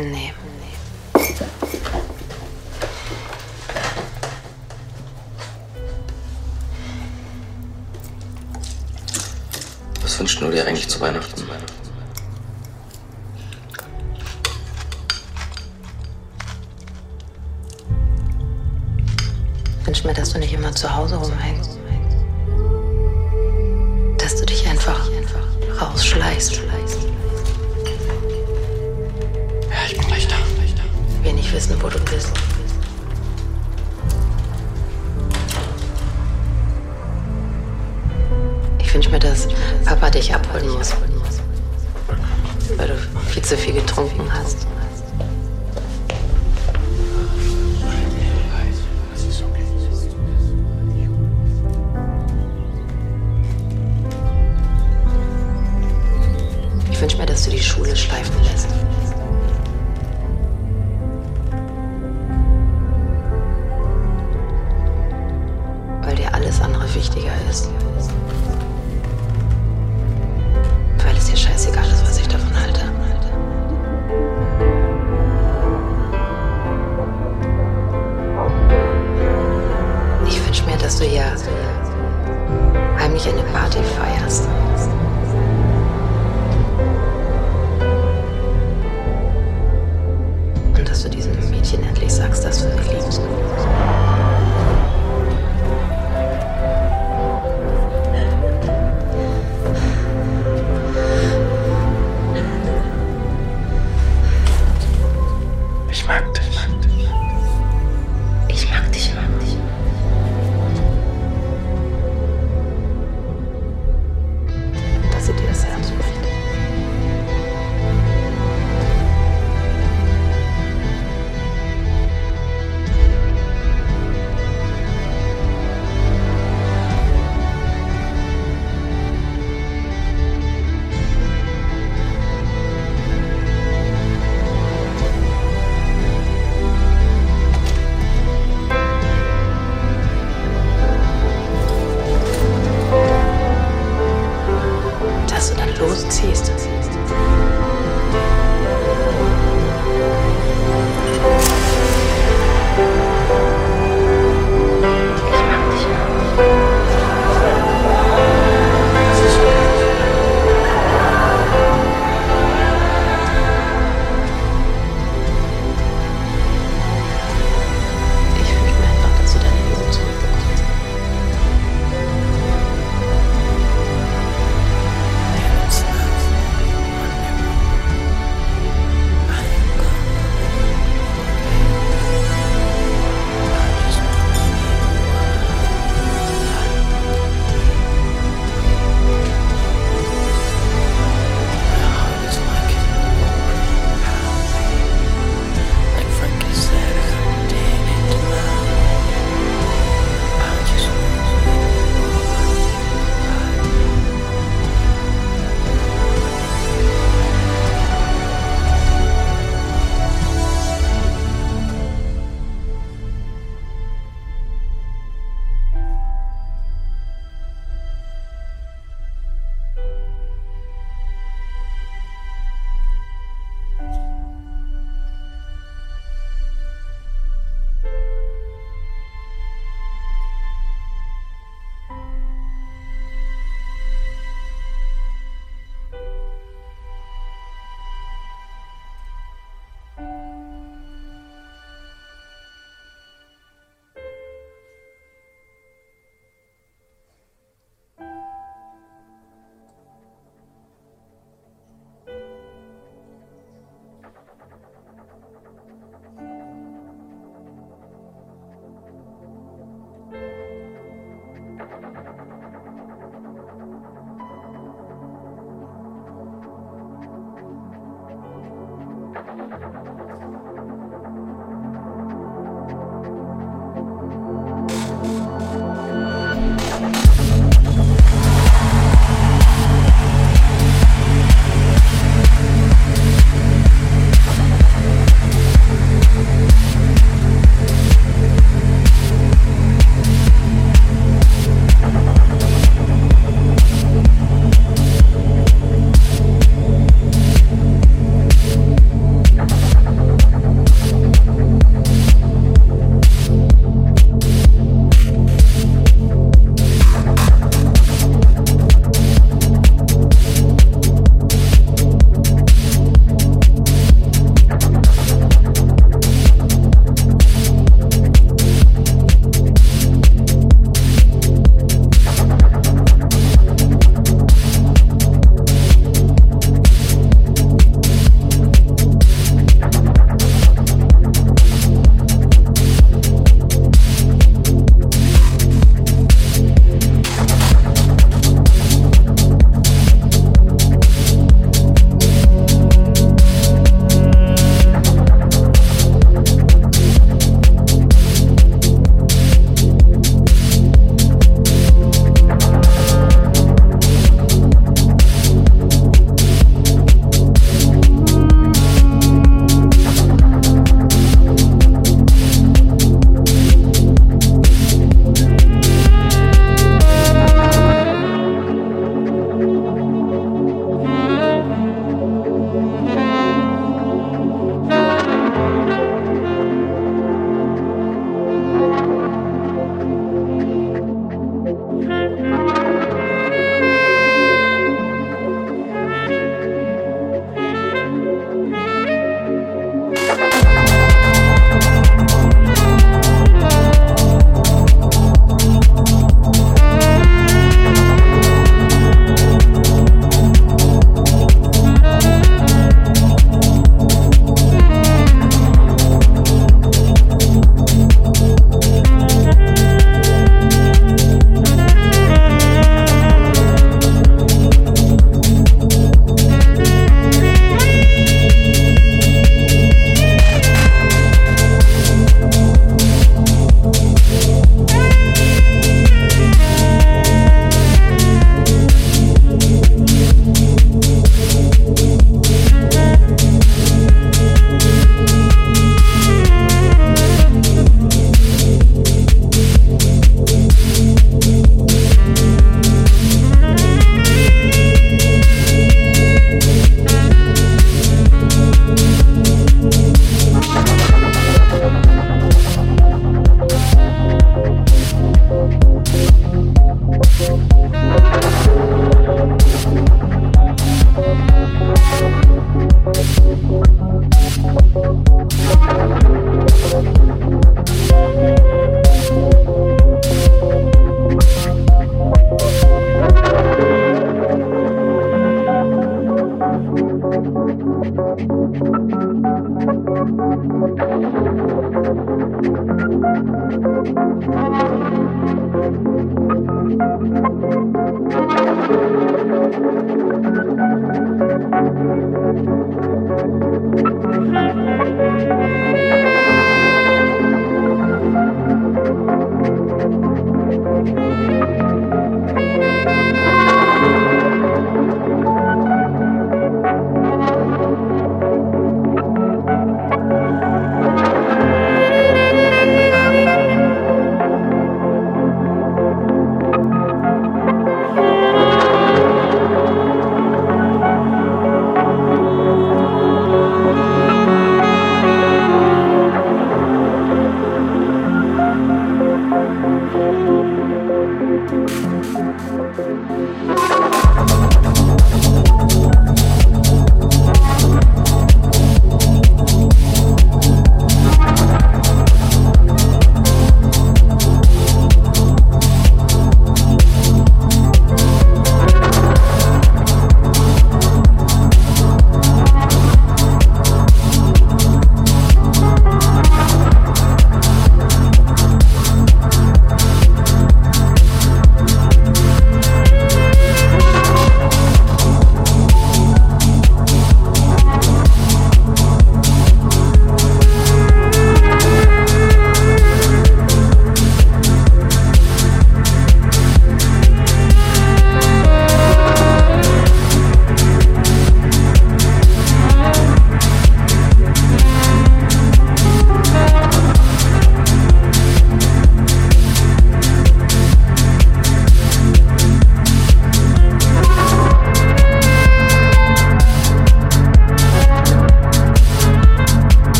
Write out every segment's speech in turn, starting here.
Nee. Was wünscht du dir eigentlich zu Weihnachten? Ich Wünsch mir, dass du nicht immer zu Hause rumhängst.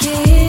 kiss.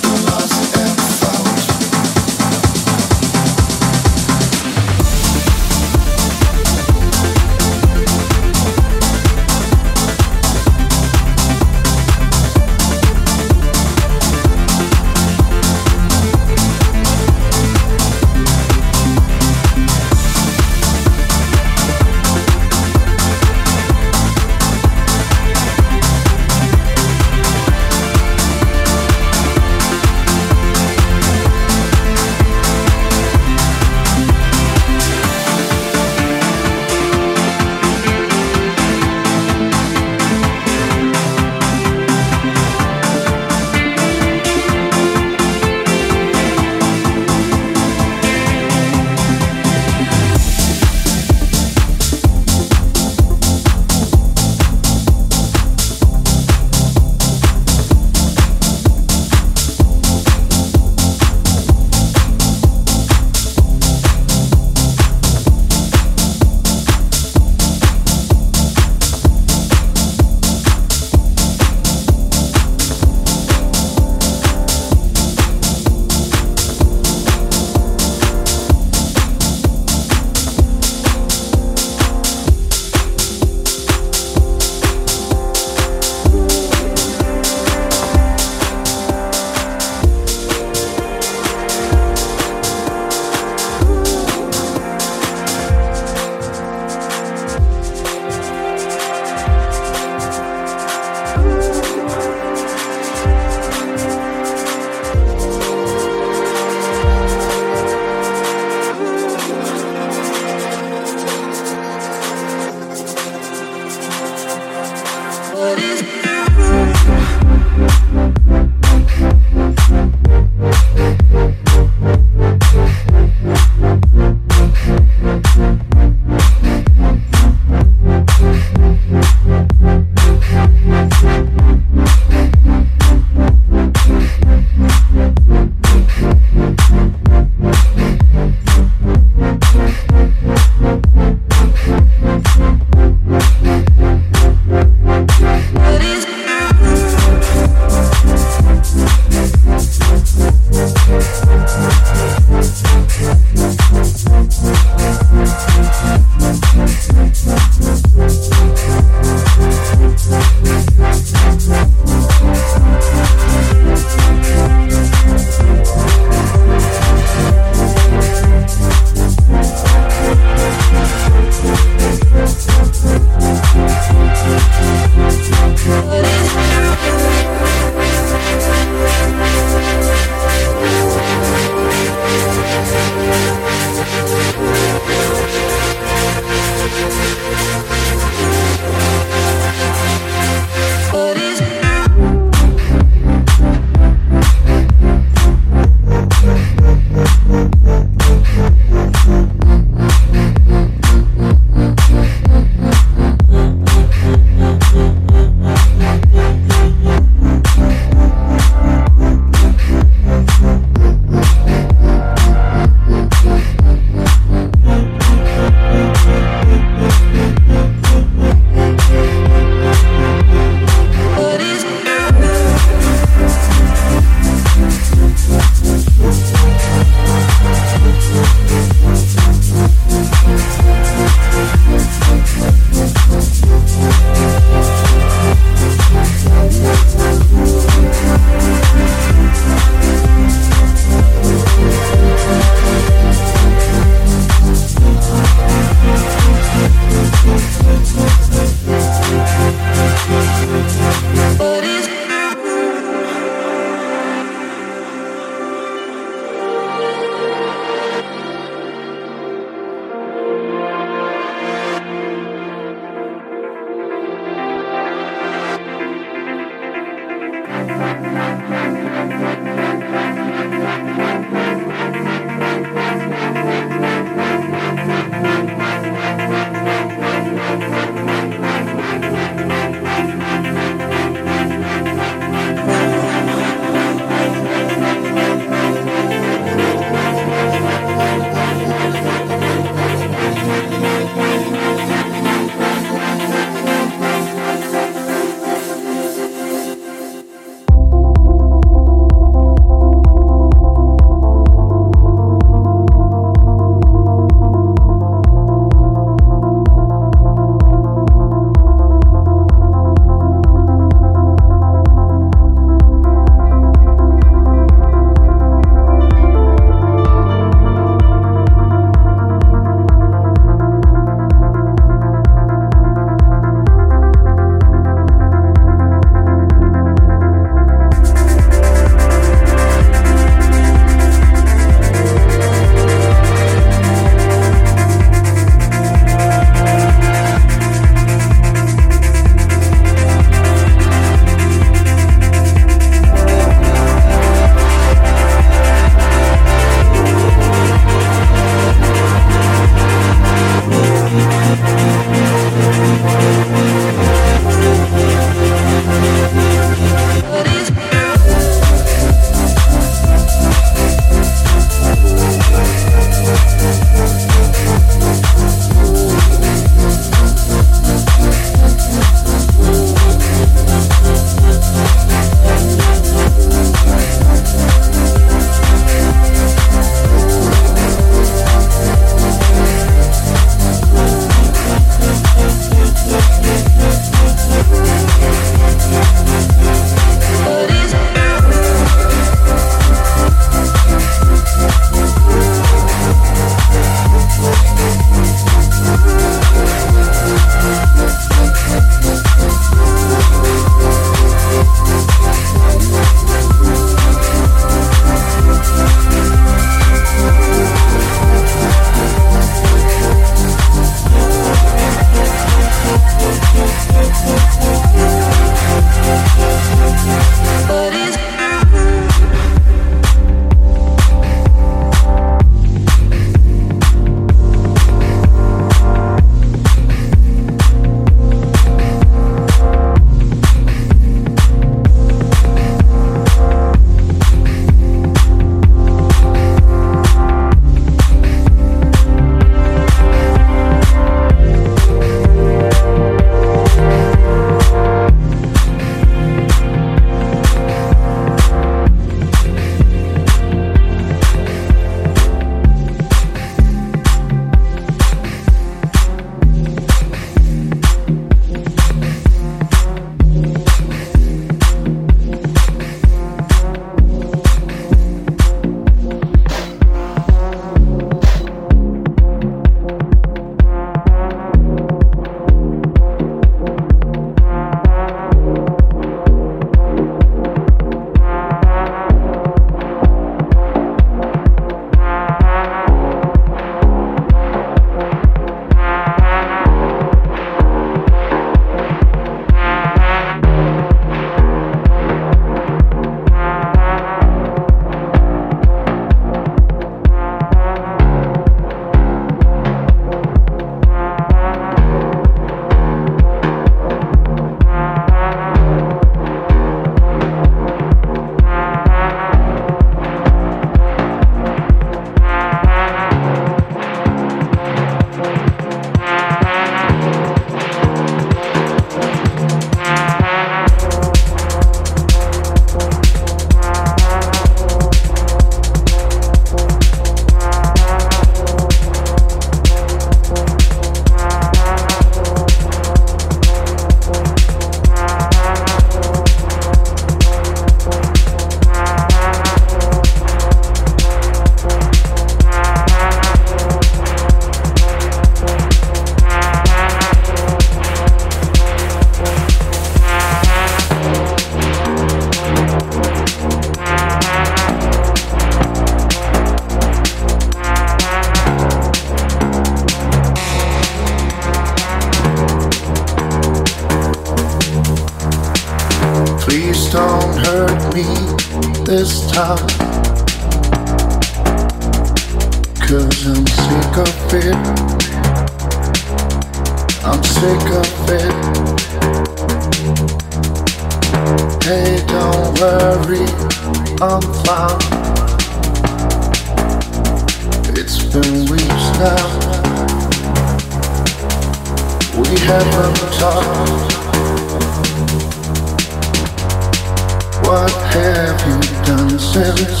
You done since?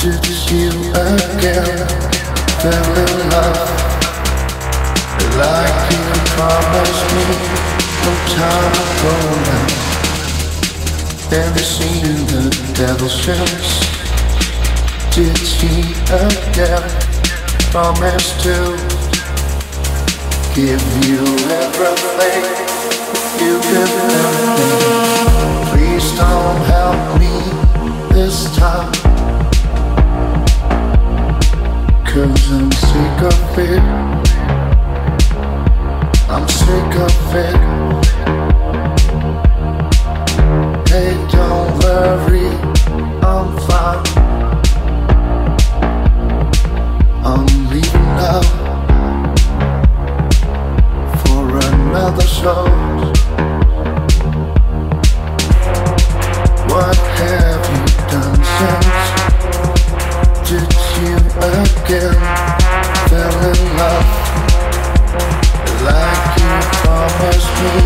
Did you again fell in love? Like you promised me some time ago now. Have you seen the? Did again to give you everything? You give everything. Please don't help me this I'm sick of it. I'm sick of it. Hey, don't worry, love? Like you promised me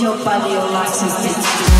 your body, your life to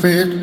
sick